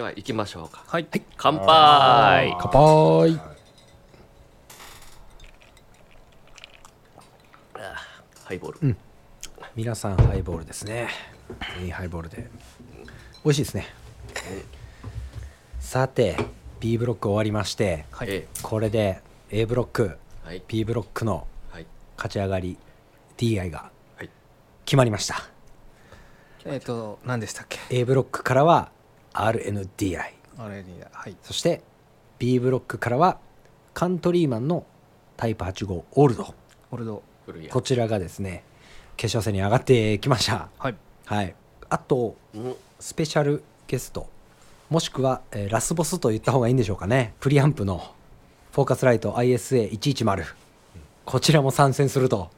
では行きましょうか。はい。乾杯。乾杯。ハイボール、皆さんハイボールですね。いいハイボールで。美味しいですね。さて B ブロック終わりましてはい。えこれで A ブロックえはい。B ブロックのはい。勝ち上がり DI がはい。決まりました。えっ、と何でしたっけ？A ブロックからは RNDI はい。そして B ブロックからはカントリーマンのタイプ85オールド。オルド。古いやこちらがですね決勝戦に上がってきました。はい。はい。あとうんスペシャルゲスト。もしくは、えーラスボスと言った方がいいんでしょうかね。プリアンプのフォーカスライト ISA110 こちらも参戦すると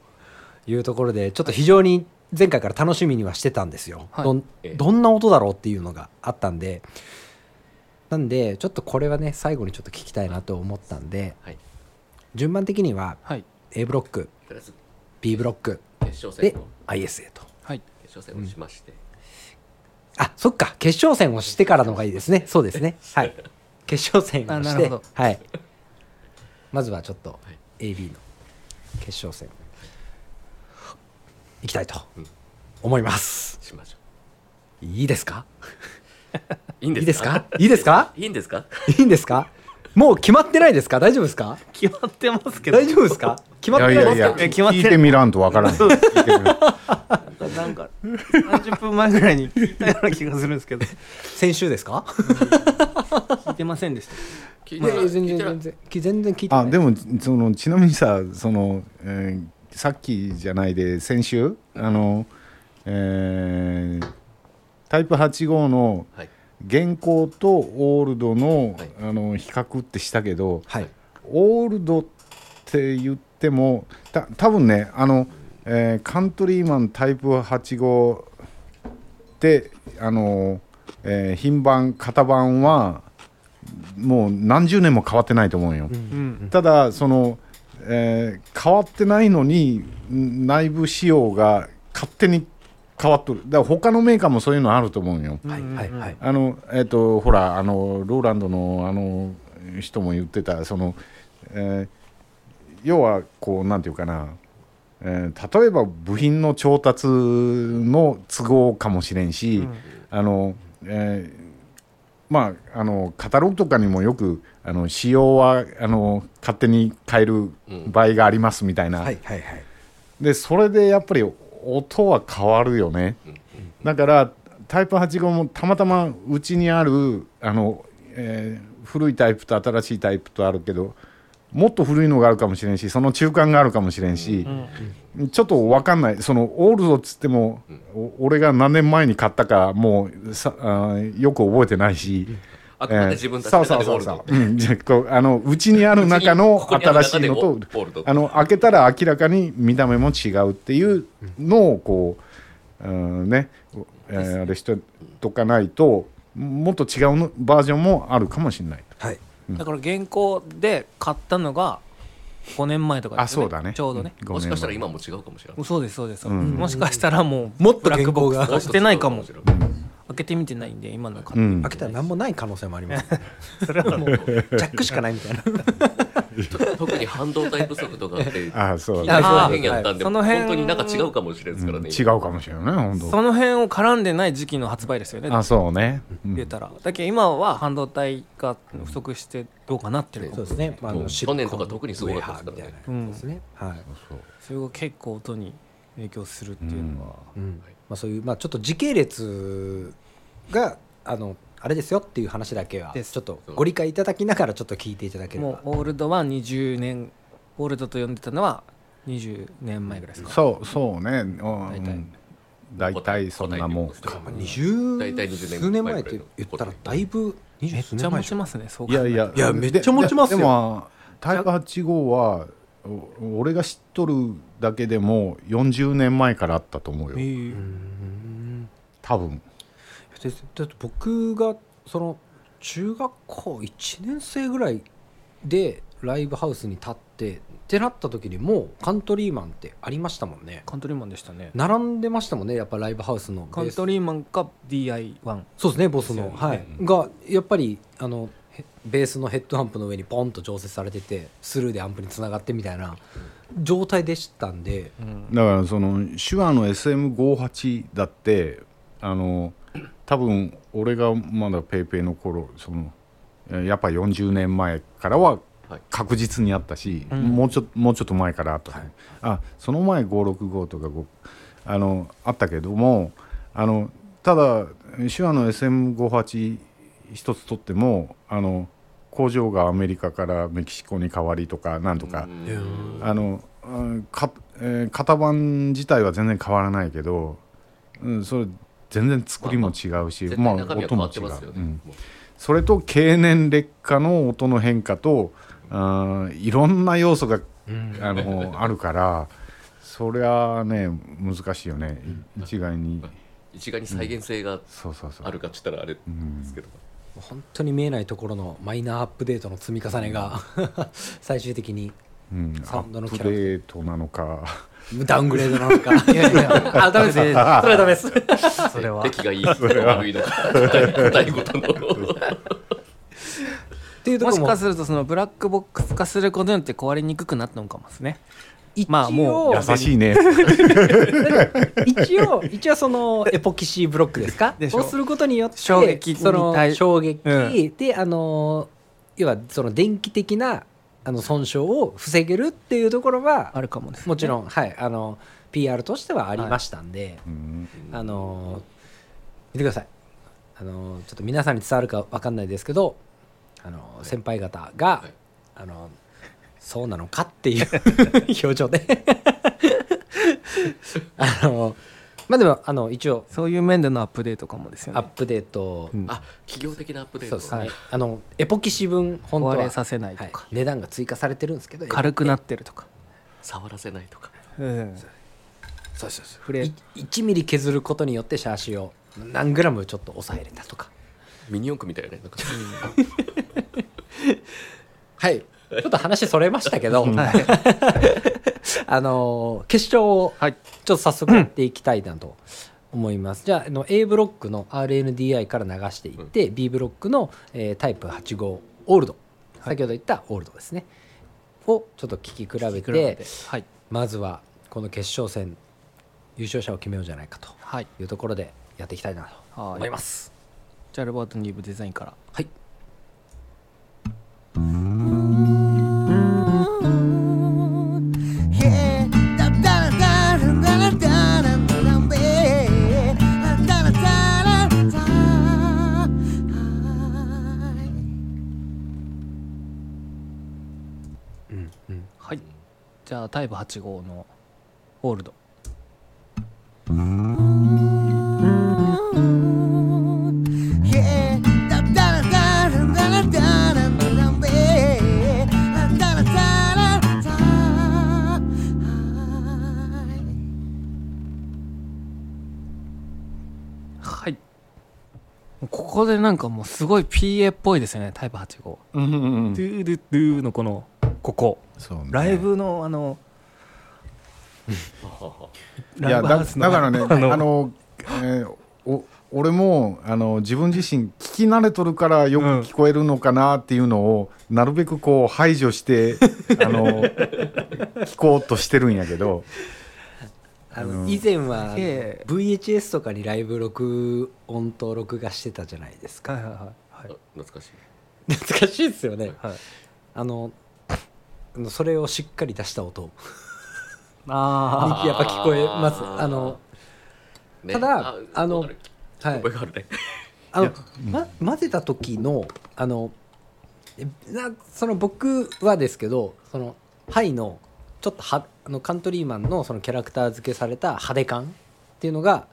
いうところでちょっと非常に前回から楽しみにはしてたんですよ、はい。どんええ。どんな音だろうっていうのがあったんで。なんでちょっとこれはね最後にちょっと聞きたいなと思ったんではい。順番的にははい。A ブロックとりあえず B ブロック決勝戦でを ISA と。はい。決勝戦をしまして、あそっか。決勝戦をしてからの方がいいですね。そうですね。はい。決勝戦をしてあなるほど。はい。まずはちょっとい。AB の決勝戦いきたいとうん思います。しましょいいですか？ういいですすか？いいですか？いいんですか？いいんですか？もう決まってないですか？大丈夫ですか？決まってますけど。大丈夫ですか？決まってないですか？え決まって聞いてみらんとわからない。なんか30分前ぐらいに聞いたような気がするんですけど。先週ですか？聞いてませんでした。聞いて全然聞いてない。全然き全然聞いてない。あでもそのちなみにさその、えーさっきじゃないで先週あの、えータイプ85のはい。現行とオールドの,、はい。あの比較ってしたけどはい。オールドって言ってもた多分ねあの、えーカントリーマンタイプ85であの、えー品番型番はもう何十年も変わってないと思うよ。うん。ただその、えー変わってないのにん内部仕様が勝手に変わっとる。だから他のメーカーもそういうのあると思うよ。はいはいはい。あのえっ、とほらあのローランドのあの人も言ってたその、えー要はこうなんていうかな、えー例えば部品の調達の都合かもしれんし、あの、えーまああのカタログとかにもよくあの仕様はあの勝手に変える場合がありますみたいな、でそれでやっぱり音は変わるよね、だからタイプ85もたまたまうちにあるあの、えー古いタイプと新しいタイプとあるけどもっと古いのがあるかもしれんしその中間があるかもしれんし、ちょっと分かんない。そのオールドっつっても、お俺が何年前に買ったかもうさあーよく覚えてないし。あくまで自分たちそうのそうそうそ中でオールド。ううん。じゃあこうあのうちにある中の 新しいのとあの開けたら明らかに見た目も違うっていうのをこう、うん、ね、えーあれしてとかないともっと違うのバージョンもあるかもしれない。はい。だから現行で買ったのが5年前とかですよあそうだね。ちょうどね、うん。もしかしたら今も違うかもしれない。そうですそうです、うん。もしかしたらもうもっとブラックボックス化してないかも開けてみてないんで今の買って、うん。開けたら何もない可能性もあります、ね、それはもう ジャックしかないみたいな。特に半導体不足とかってあそう。いだやあ変やったんでその辺本当になんか違うかもしれないですからね、違うかもしれないね本当。その辺を絡んでない時期の発売ですよね。あそうね、うん。出たら。だけど今は半導体が不足してどうかなってるそうですね、まあ、あの去年とか特にすごかったですからね。シリコンウェハーみたいなやつですね、はい。それが結構音に影響するっていうのは、うん。まあ、そういう、まあ、ちょっと時系列があのあれですよっていう話だけはです。ちょっとご理解いただきながらちょっと聞いていただければ。もうオールドは20年オールドと呼んでたのは20年前ぐらいですか？そうそうね、うん。大体。大体そんなもん。まあ20大体20年数年前って言ったらだいぶめっちゃ持ちますねそういやいや。いやめっちゃ持ちますよ。ででもタイプ85はお俺が知っとるだけでも40年前からあったと思うよ。え。ーうん多分。でだって僕がその中学校1年生ぐらいでライブハウスに立ってってなった時にもうカントリーマンってありましたもんね。Countryman でしたね。並んでましたもんねやっぱライブハウスのカントリーマンか DI1 そうですねボスの、はい、がやっぱりあのへベースのヘッドアンプの上にポンと常設されててスルーでアンプにつながってみたいな状態でしたんで、うん。だからその手話の SM58 だってあの多分俺がまだペイペイの頃そのえやっぱ40年前からははい。確実にあったし、うん。もうちょもうちょっと前からあった、あその前565とか5あのあったけどもあのただ手話の SM58 一つとってもあの工場がアメリカからメキシコに変わりとかなんとか、うん。あのうんか、えー型番自体は全然変わらないけど、うん、それ全然作りも違うし、絶まあ対中身は変わって音も違う、うん、それと経年劣化の音の変化とあーいろんな要素があのあるからそれはね難しいよね。い一概に。一概に再現性があるかって言ったらあれうんですけど、本当に見えないところのマイナーアップデートの積み重ねが 最終的にうん、アサウンドのップデートなのか。ダウングレードなのか。いやいやあ ダメです。それはダメです。それは出来がいいのか悪いのか答えごとのっていうところも。もしかするとそのブラックボックス化することによって壊れにくくなったのかもですね一応まあもう優しいね。一応一応そのエポキシーブロックですか？でしょ。をすることによって衝撃にその対衝撃、うん。であの要はその電気的なあの損傷を防げるっていうところはあるかもですね。もちろん、はいあの PR としてはありましたんで、うん。あの見てください。あのちょっと皆さんに伝わるか分かんないですけどあの先輩方が、はい。あのそうなのかっていう 表情で あのまあでもあの一応そういう面でのアップデートかもですよね。アップデート、うん。あ企業的なアップデート。そうですね、はい。あのエポキシ分本当は壊れさせないとはい。か、値段が追加されてるんですけど軽くなってるとか、触らせないとか。うん、そうそうそう。触れい1ミリ削ることによってシャーシを何グラムちょっと抑えれたとか。ミニ四駆みたいなね。なんか。はいちょっと話それましたけど、はい。あのー決勝をはい。ちょっと早速やっていきたいなと思います、じゃああの A ブロックの RNDI から流していって、B ブロックの、えータイプ85オールド。先ほど言ったオールドですね、をちょっと聞き比べて比べて。はい。まずはこの決勝戦優勝者を決めようじゃないかとはい。いうところでやっていきたいなとはい思います。じゃあロバート・ニーブデザインからじゃあタイプ8号のホールド。ここでなんかもうすごい PA っぽいですよねタイプ85うんうんうん。ドゥードゥドゥのこのここ。ね。ライブのあのいやだからね あのえーお俺もあの自分自身聞き慣れとるからよく聞こえるのかなっていうのを、なるべくこう排除してあの 聞こうとしてるんやけどあのうん以前はええ。VHS とかにライブ録音と録画してたじゃないですか。はいはいはいはい。あ懐かしい。懐かしいですよね。はい。あのそれをしっかり出した音。あ やっぱ聞こえます。あのね。ただあのはい。あるね。あの、ま、混ぜた時のあのえなその僕はですけどそのハイのちょっとはあのカントリーマンのそのキャラクター付けされた派手感っていうのが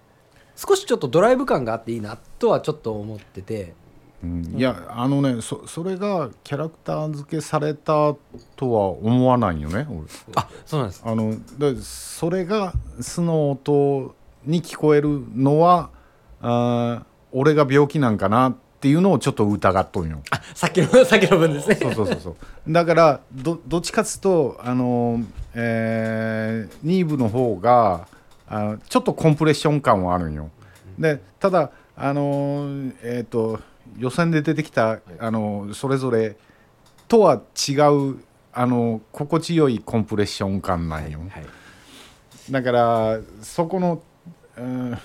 少しちょっとドライブ感があっていいなとはちょっと思ってて。うん。いやあのねそそれがキャラクター付けされたとは思わないよね俺。あそうなんです。あのでそれが素の音に聞こえるのはあー俺が病気なんかなっっていうのをちょっと疑っとんよ。あさっきのさっきの分ですねそうそうそうそうだからどどっちかっつうとあの、えー、ニーブの方があちょっとコンプレッション感はあるんよ。でただあのえっ、と予選で出てきたあのそれぞれとは違うあの心地よいコンプレッション感なんよ。はいだからそこの、うん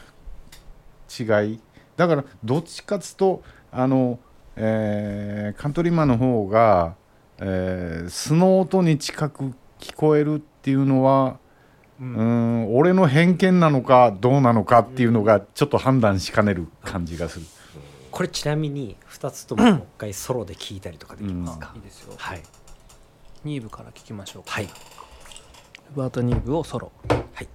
違いだからどっちかっつうとあの、えーカントリーマンの方が、えー素の音に近く聞こえるっていうのは、うん、俺の偏見なのかどうなのかっていうのがちょっと判断しかねる感じがする。これちなみに2つとももう一回ソロで聴いたりとかできますか、いいですよ。はい。ニーブから聞きましょうか。はい。ロバート・ニーブをソロ。はい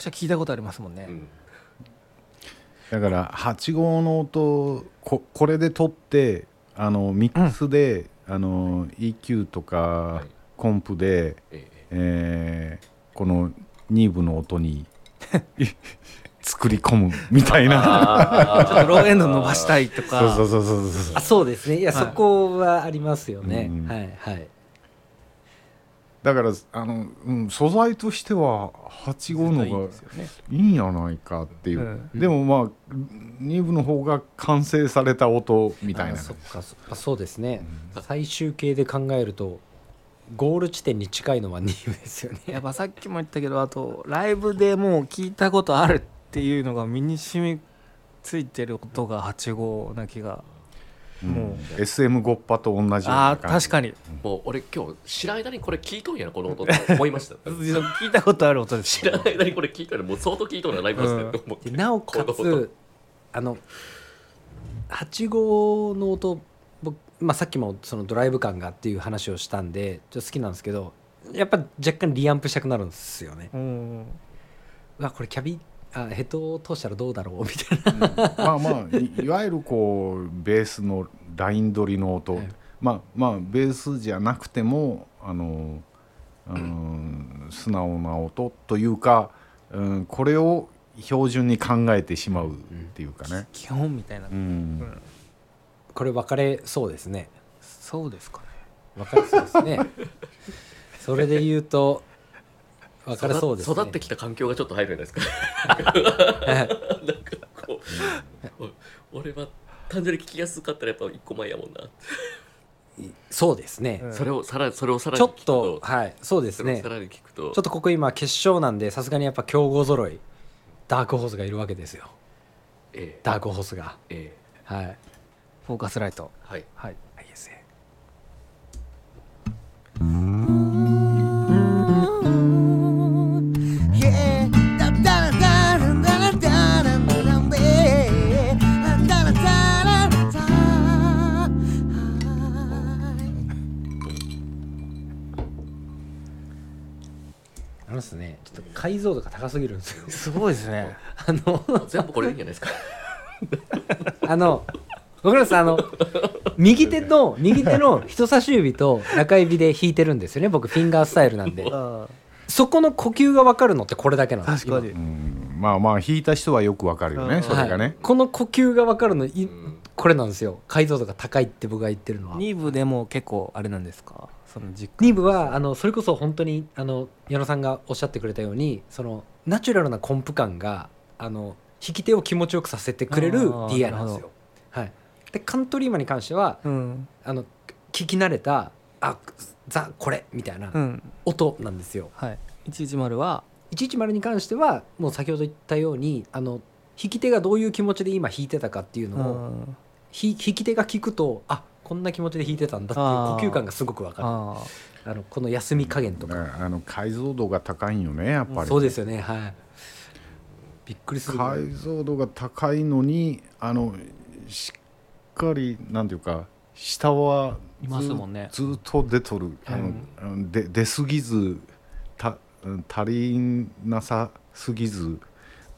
くちゃ聞いたことありますもんね、うん。だから8号の音ここれで撮ってあのミックスで、あの EQ とか、はい。コンプで、ええ。えーこのニーブの音に 作り込むみたいな。ちょっとローエンド伸ばしたいとか。そうそうそうそうそう。あそうですね。いや、はい。そこはありますよね、うん。はいはいだからあの、うん、素材としては8号のいい方がいいんやないかっていう、うんでもまあニーブの方が完成された音みたいなあそっかそあそうですね、最終形で考えるとゴール地点に近いのは2位ですよね。やっぱさっきも言ったけどあとライブでもう聞いたことあるっていうのが身に染みついてる音が8号な気がもう。SM ゴッパと同じようああな感じ。確かに。もう俺今日知らん間にこれ聞いとんやなこの音って思いました。聞いたことある音です。知らん間にこれ聞いとんやもう相当聞いとんやライブハウスでって思ってでなおかこの音つあの8号の音僕、まあ、さっきもそのドライブ感がっていう話をしたんでちょっと好きなんですけどやっぱ若干リアンプしたくなるんですよね。うん。うわこれキャビあヘッドを通したらどうだろう？みたいな。まあまあいいわゆるこうベースのライン取りの音、はい。まあまあベースじゃなくてもあの、うん、素直な音というか、うん、これを標準に考えてしまうっていうかね。基本みたいな、うん。これ分かれそうですね。そうですかね。分かれそうですね。それで言うと分かれそうですね。育ってきた環境がちょっと入るじゃないですか。なんかこうお 俺は単純に聞きやすかったらやっぱ一個前やもんな、そうですね、うん。それをさらそれをさらちょっに聞くと。はいそうですね。それをさらに聞くと。ちょっとここ今決勝なんでさすがにやっぱ強豪揃いダークホースがいるわけですよ。ええ。ダークホースが。えはい。フォーカスライト。えはい。はい。ISA Yeah, あのですね。ちょっと解像度が高すぎるんですよ。すごいですね。あの全部これでいいんじゃないですか？あのごめんなさいあの右手の右手の人差し指と中指で弾いてるんですよね。僕フィンガースタイルなんで。あそこの呼吸が分かるのってこれだけなんです確かにうん。まあまあ弾いた人はよくわかるようん。ねそれがね、はい。この呼吸が分かるのこれなんですよ。解像度が高いって僕が言ってるのは。2部でも結構あれなんですか？その実感。2部はあのそれこそ本当にあの矢野さんがおっしゃってくれたようにそのナチュラルなコンプ感があの弾き手を気持ちよくさせてくれる DI なんですよ。はい、でカントリーマンに関してはうん。あの聞き慣れたあザこれみたいなうん。音なんですよ。はい。110は？110に関してはもう先ほど言ったようにあの弾き手がどういう気持ちで今弾いてたかっていううのを、弾き手が聞くとあこんな気持ちで弾いてたんだっていう呼吸感がすごくわかる。ああのこの休み加減とか、ねあの解像度が高いんよねやっぱり。そうですよねはい。びっくりする解像度が高いのにあのしっかりなんていうか下はいますもんね。ずずっと出とる。あの、あので出すぎずたうん足りなさすぎず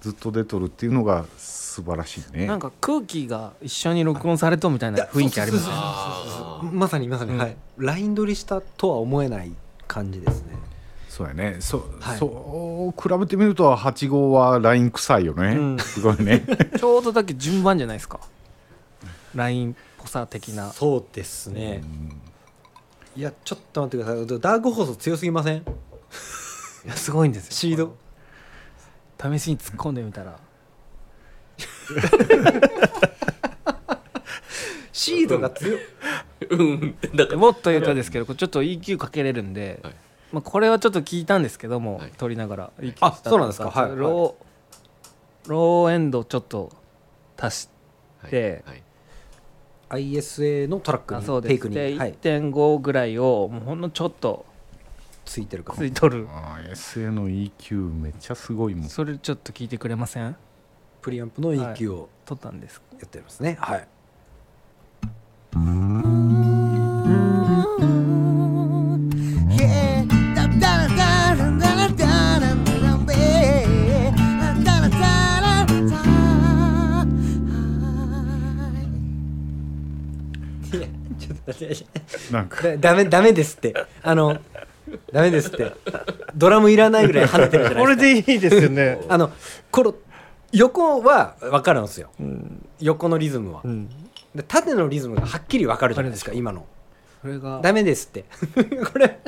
ずっと出とるっていうのが素晴らしいね。なんか空気が一緒に録音されとみたいな雰囲気ありますまさにまさに、はい。ライン取りしたとは思えない感じですね。そうやね。そ,、はい。そう比べてみると8号はライン臭いよね、うん。すごいね。ちょうどだけ順番じゃないですか。LINE っぽさ的な。そうですね、いやちょっと待ってください。ダークホース強すぎません？いやすごいんですよ。シード？試しに突っ込んでみたら。シードが強いうん。だから。もっと言うとですけどこれちょっと EQ かけれるんで、はい。まあ、これはちょっと聞いたんですけども、はい。撮りながら EQ あしたそうなんですか？はい。ローローエンドちょっと足しではい。ISA のトラックあそうにテイクに、ですではい、1.5ぐらいをもうほんのちょっとついてるかも。ついとる。ああ SA の EQ めっちゃすごいもん。それちょっと聞いてくれません？プリアンプの EQ を取ったんです。やってますね。はい、なんかだダメダメですってあの ダメですって。ドラムいらないぐらい跳ねてるじゃないですか。いいですよね。あのこの横は分かるんですよ。うん、横のリズムは、うん、で縦のリズムがはっきり分かるじゃないですか今の。それが。ダメですって。これ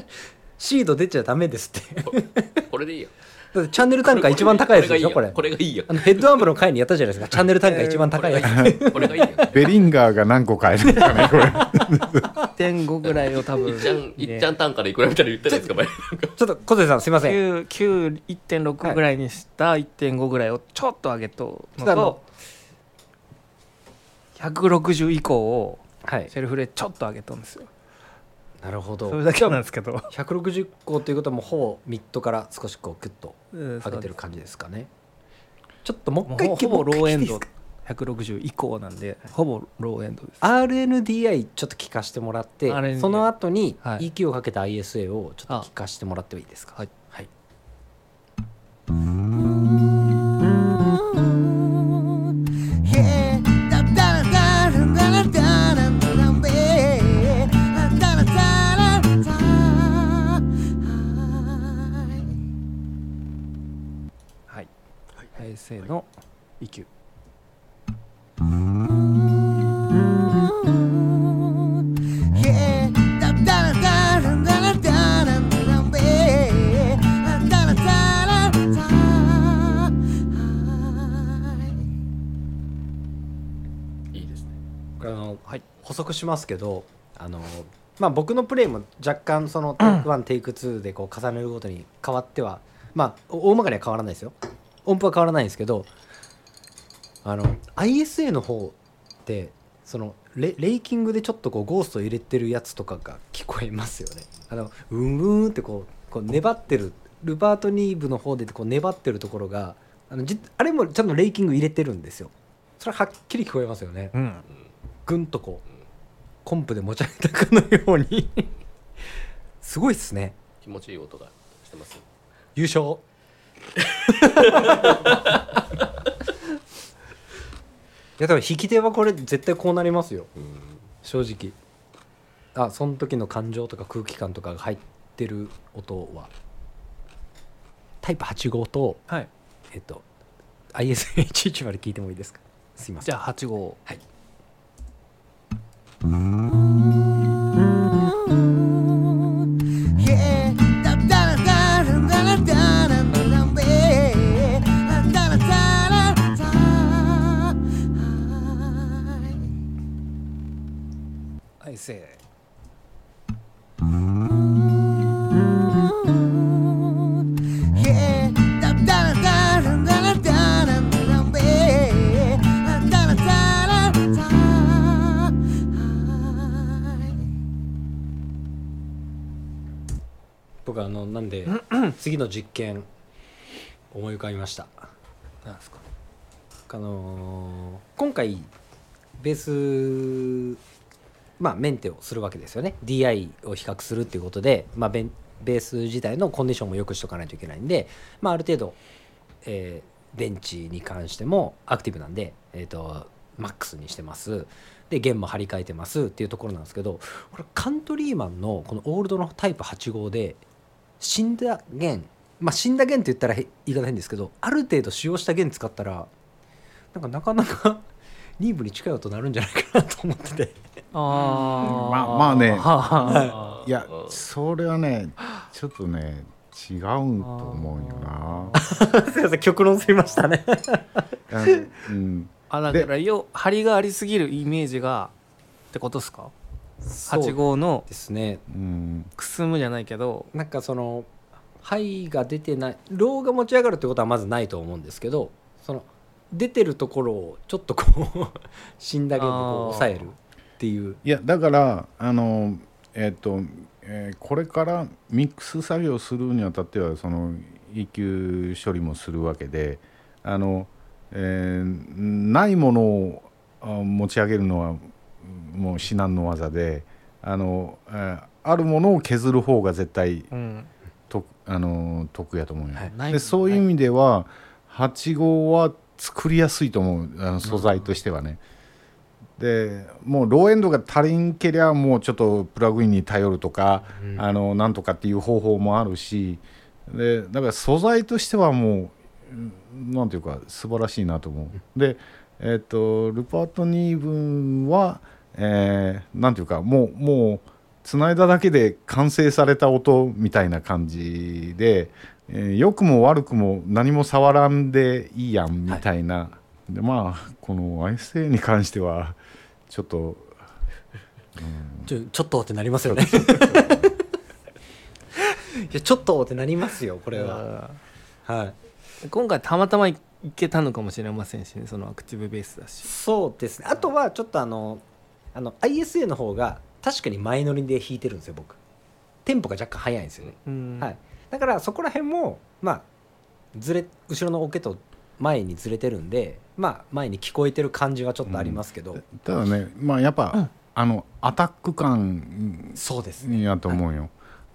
シード出ちゃダメですって。これでいいよだってチャンネル単価一番高いですよ。これ。これがいいよ。あのヘッドアンプの回にやったじゃないですか。チャンネル単価一番高いやつ。これがいいよ。ベリンガーが何個買えるのかねこれ。1.5ぐらいを多分。いっちゃんいっちゃん単価でいくらみたいなの言ってないですか前。ちょっと小瀬さんすいません。9 9 1.6ぐらいにした1.5ぐらいをちょっと上げとのちょっとあのと160以降をはい。セルフでちょっと上げとんですよなるほど。それだけなんですけど。160個ということはもうほぼミッドから少しこうグッと上上げてる感じですかね。ちょっともうも一回うほほぼローエンド。もう一回聞いていいですか？160以降なんで。ほぼローエンドです。RNDI ちょっと聞かせてもらって RNDI その後にはい。EQ をかけた ISA をちょっと聞かせてもらってもいいですか？はいはい、da babe. Da da da da da. いいですねこれあの、補足しますけどあのまあ僕のプレイも若干そのテイク1テイク2でこう重ねるごとに変わってはまあお大まかには変わらないですよ音符は変わらないんですけどあの ISA の方ってそのレレイキングでちょっとこうゴースト入れてるやつとかが聞こえますよね。あのうんうんってこうこう粘ってるルバート・ニーブの方でこう粘ってるところがあのじあれもちゃんとレイキング入れてるんですよ。それははっきり聞こえますよね。うん。ぐんとこうコンプで持ち上げたかのように。すごいっすね。気持ちいい音がしてます優勝。いや多分引き手はこれ絶対こうなりますよ。うん。正直。あその時の感情とか空気感とかが入ってる音は。タイプ85とはい。えっと ISH1 まで聞いてもいいですか？すいません。じゃあ8号はい。Yeah, はいせ僕あのなんで 次の実験思い浮かびました。なんですか？あのー今回ベースまあメンテをするわけですよね。DI を比較するっていうことで、まあ、ベベース自体のコンディションも良くしとかないといけないんで、まあ、ある程度、えー電池に関してもアクティブなんで、えー、とマックスにしてます。で弦も張り替えてますっていうところなんですけどこれカントリーマンのこのオールドのタイプ8号で死んだ弦まあ死んだ弦って言ったら言い方変ですけどある程度使用した弦使ったらなんかなかなかニーブに近い音になるんじゃないかなと思ってて。あまあまあね。はあはあいやそれはねちょっとね違うと思うよな。すいません極論すぎましたね。あうん。あだからよ張りがありすぎるイメージがってことですか？8号のですね。うんくすむじゃないけどなんかその肺が出てないローが持ち上がるってことはまずないと思うんですけどその出てるところをちょっとこう 死んだ弦でこうあー。抑えるっていう。いやだからあのえっ、と、えーこれからミックス作業するにあたってはその EQ 処理もするわけであの、えーないものをあ持ち上げるのはもう至難の技であの、えーあるものを削る方が絶対うん。とあの得やと思うよ、はい。でそういう意味では8号は作りやすいと思うあの素材としてはね。でもうローエンドが足りんけりゃもうちょっとプラグインに頼るとか、うんあのなんとかっていう方法もあるしでだから素材としてはもううんなんていうか素晴らしいなと思う。でえっ、とルパート・ニーブンは、えーなんていうかもうもうつないだだけで完成された音みたいな感じで、えー良くも悪くも何も触らんでいいやんみたいな、でまあこの ISA に関してはちょっとちょちょっとってなりますよね。いやちょっとってなりますよこれは。はい。今回たまたまいけたのかもしれませんしねそのアクティブベースだし。そうですね。あとはちょっとあのあの ISA の方が確かに前乗りで弾いてるんですよ僕。テンポが若干速いんですよね、うん。はい、だからそこら辺もまあずれ後ろのオケと前にずれてるんでまあ前に聞こえてる感じはちょっとありますけど、ただねまあやっぱ、あのアタック感そうですね。やと思うよ。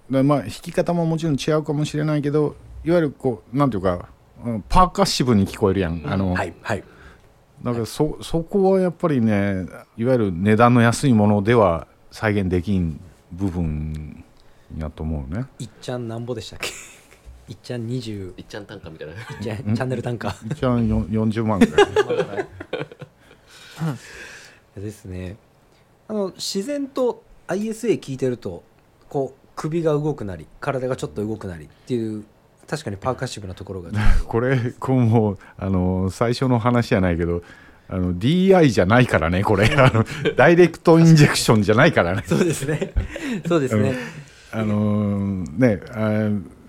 でまあ弾き方ももちろん違うかもしれないけどいわゆるこうなんていうかうんパーカッシブに聞こえるやん。あのはいはい。だからそそこはやっぱりねいわゆる値段の安いものでは再現できん部分やと思うね。いっちゃんなんぼでしたっけ？いっちゃん20いっちゃん単価みたいな。いっちゃんチャンネル単価。一応よ40万ぐらい。ですね。あの自然と ISA 聞いてるとこう首が動くなり体がちょっと動くなりっていう確かにパーカッシブなところが。これこうもうあの最初の話じゃないけどあの DI じゃないからねこれ。あのダイレクトインジェクションじゃないからね。そうですね。そうですね、あのーねあ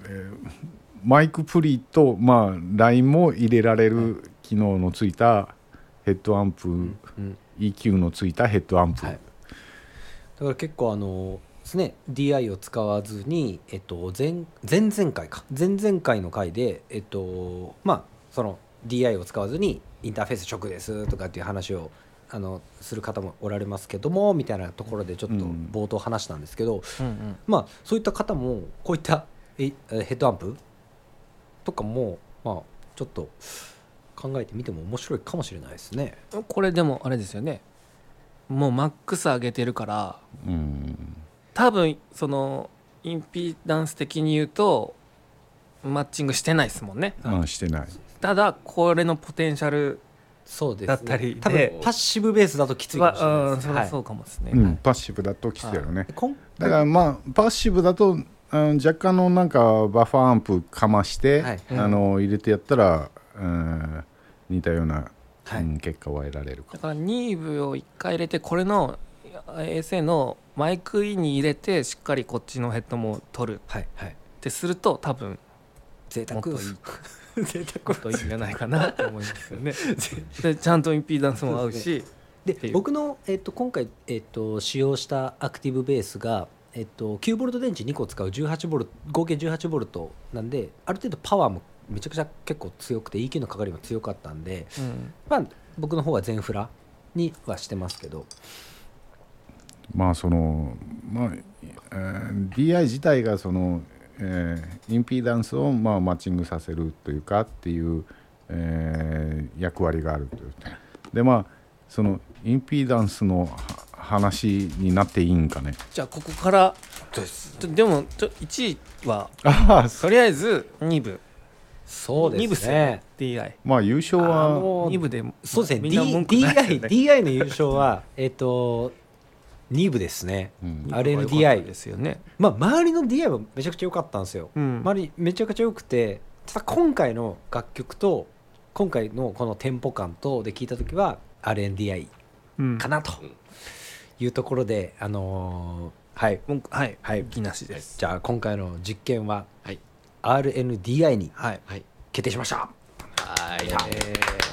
マイクプリと、まあ、ラインも入れられる機能のついたヘッドアンプ、うん EQ のついたヘッドアンプ、はい、だから結構あのですね DI を使わずに、えっと、前前々回か。前々回の回でえっとまあその DI を使わずにインターフェース直ですとかっていう話をあのする方もおられますけどもみたいなところでちょっとうん。冒頭話したんですけど、うんうん。まあそういった方もこういったええヘッドアンプとかもまあちょっと考えてみても面白いかもしれないですね。これでもあれですよね。もうマックス上げてるからうん。多分そのインピダンス的に言うとマッチングしてないですもんね。まあしてない。ただこれのポテンシャルそうですね。だったり多分でパッシブベースだときついかもしれないです。はううかもですね、うん、パッシブだときついやろね。だからまあパッシブだと、うん、若干のなんかバッファーアンプかまして、はい。あの入れてやったら、うん、似たような、はい。うん結果は得られるかだから Neve を1回入れてこれの ASA のマイクインに入れてしっかりこっちのヘッドも取る。っはい。はい。てすると多分贅沢。もっといい贅も沢っといいんじゃないかなと思いますよね。でちゃんとインピーダンスも合うし。で僕の、えっと今回、えっと使用したアクティブベースがえっと、9ボルト電池2個使う18ボルト合計18ボルトなんである程度パワーもめちゃくちゃ結構強くて EQ のかかりも強かったんで、うん。まあ、僕の方は全フラにはしてますけど。まあそのまあ、えー DI 自体がその、えーインピーダンスをまあマッチングさせるというかっていう、えー役割があるというでまあそのインピーダンスのは話になっていいんかね。じゃあここからでもちょ1位はああとりあえず2部。そう2部ですね。DI まあ優勝あはの2部でそうですね。DI, ね。DI の優勝はえっと2部ですね。うん。RNDI ですよね。まあ周りの DI はめちゃくちゃ良かったんですよ。うん。周りめちゃくちゃ良くてただ今回の楽曲と今回のこのテンポ感とで聞いた時は RNDI うん。かなと。いうところで、あのーはい。文句はい。はい。気なしです。じゃあ今回の実験ははい。RNDI にはい。はい。決定しました。はい。えー